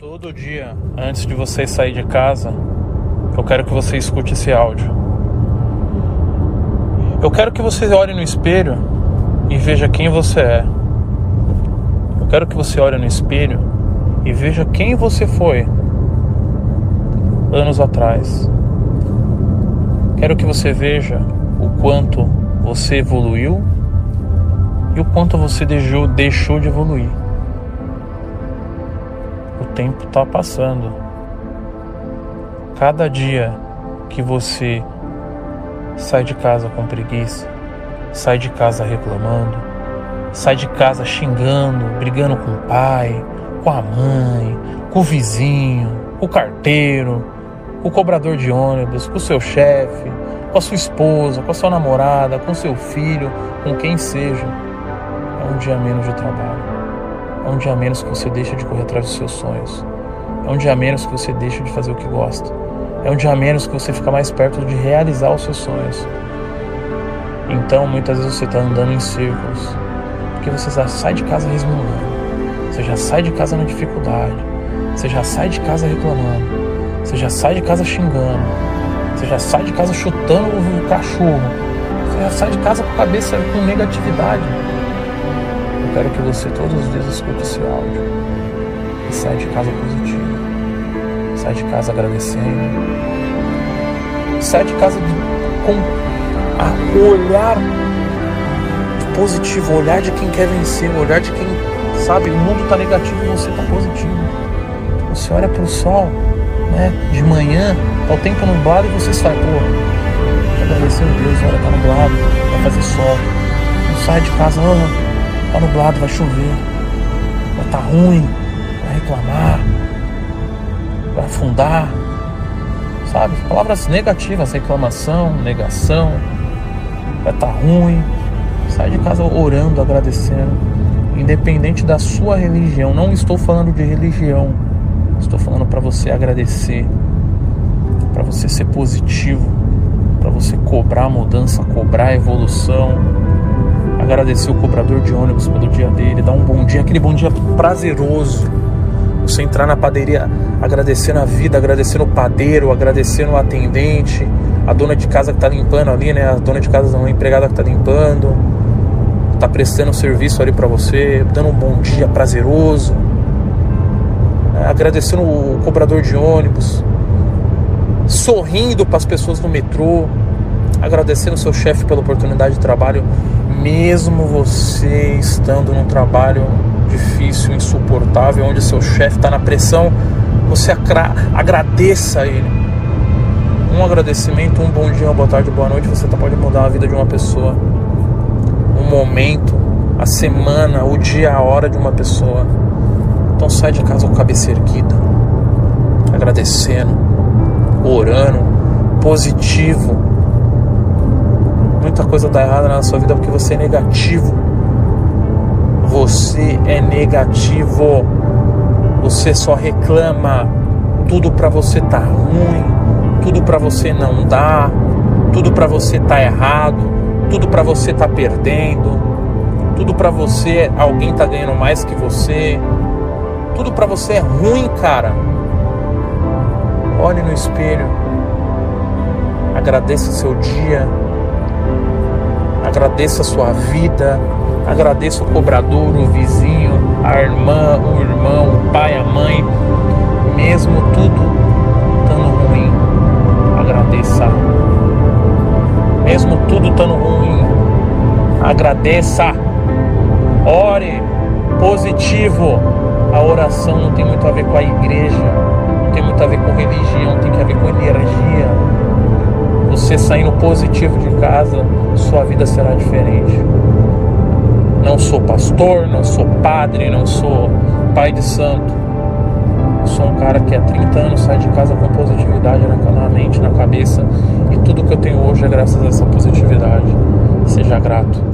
Todo dia, antes de você sair de casa, eu quero que você escute esse áudio. Eu quero que você olhe no espelho e veja quem você é. Eu quero que você olhe no espelho e veja quem você foi anos atrás. Quero que você veja o quanto você evoluiu e o quanto você deixou, deixou de evoluir tempo está passando. Cada dia que você sai de casa com preguiça, sai de casa reclamando, sai de casa xingando, brigando com o pai, com a mãe, com o vizinho, com o carteiro, com o cobrador de ônibus, com o seu chefe, com a sua esposa, com a sua namorada, com seu filho, com quem seja, é um dia menos de trabalho. É um dia menos que você deixa de correr atrás dos seus sonhos. É um dia menos que você deixa de fazer o que gosta. É um dia menos que você fica mais perto de realizar os seus sonhos. Então, muitas vezes você está andando em círculos, porque você já sai de casa resmungando, você já sai de casa na dificuldade, você já sai de casa reclamando, você já sai de casa xingando, você já sai de casa chutando o cachorro, você já sai de casa com a cabeça com negatividade. Eu quero que você todos os dias escute esse áudio e saia de casa positivo. Sai de casa agradecendo. Sai de casa de, com a olhar positivo, olhar de quem quer vencer, olhar de quem sabe o mundo está negativo e você está positivo. Você olha para o sol, né? De manhã, tá o tempo nublado e você sai, pô, agradecer a Deus, olha, tá nublado, vai fazer sol. Não sai de casa, oh, Tá nublado, vai chover. Vai tá ruim. Vai reclamar. Vai afundar. Sabe? Palavras negativas, reclamação, negação. Vai tá ruim. Sai de casa orando, agradecendo. Independente da sua religião. Não estou falando de religião. Estou falando para você agradecer. Para você ser positivo. Para você cobrar mudança, cobrar evolução agradecer o cobrador de ônibus pelo dia dele, dar um bom dia, aquele bom dia prazeroso. Você entrar na padaria agradecendo a vida, agradecendo o padeiro, agradecendo o atendente, a dona de casa que está limpando ali, né? A dona de casa, a empregada que está limpando, está prestando serviço ali para você, dando um bom dia prazeroso, né? agradecendo o cobrador de ônibus, sorrindo para as pessoas no metrô, agradecendo o seu chefe pela oportunidade de trabalho mesmo você estando num trabalho difícil, insuportável, onde seu chefe está na pressão, você agradeça a ele. Um agradecimento, um bom dia, uma boa tarde, boa noite, você tá, pode mudar a vida de uma pessoa. Um momento, a semana, o dia, a hora de uma pessoa. Então sai de casa com a cabeça erguida, agradecendo, orando, positivo muita coisa dá errada na sua vida porque você é negativo. Você é negativo. Você só reclama. Tudo para você tá ruim, tudo para você não dá, tudo para você tá errado, tudo para você tá perdendo, tudo para você alguém tá ganhando mais que você. Tudo para você é ruim, cara. Olhe no espelho. Agradeça o seu dia agradeça a sua vida, agradeça o cobrador, o vizinho, a irmã, o irmão, o pai, a mãe, mesmo tudo estando ruim, agradeça. Mesmo tudo estando ruim, agradeça. Ore positivo. A oração não tem muito a ver com a igreja, não tem muito a ver com religião, tem que a ver com energia você saindo positivo de casa, sua vida será diferente. Não sou pastor, não sou padre, não sou pai de santo. Sou um cara que há 30 anos sai de casa com positividade na mente, na cabeça, e tudo que eu tenho hoje é graças a essa positividade. Seja grato.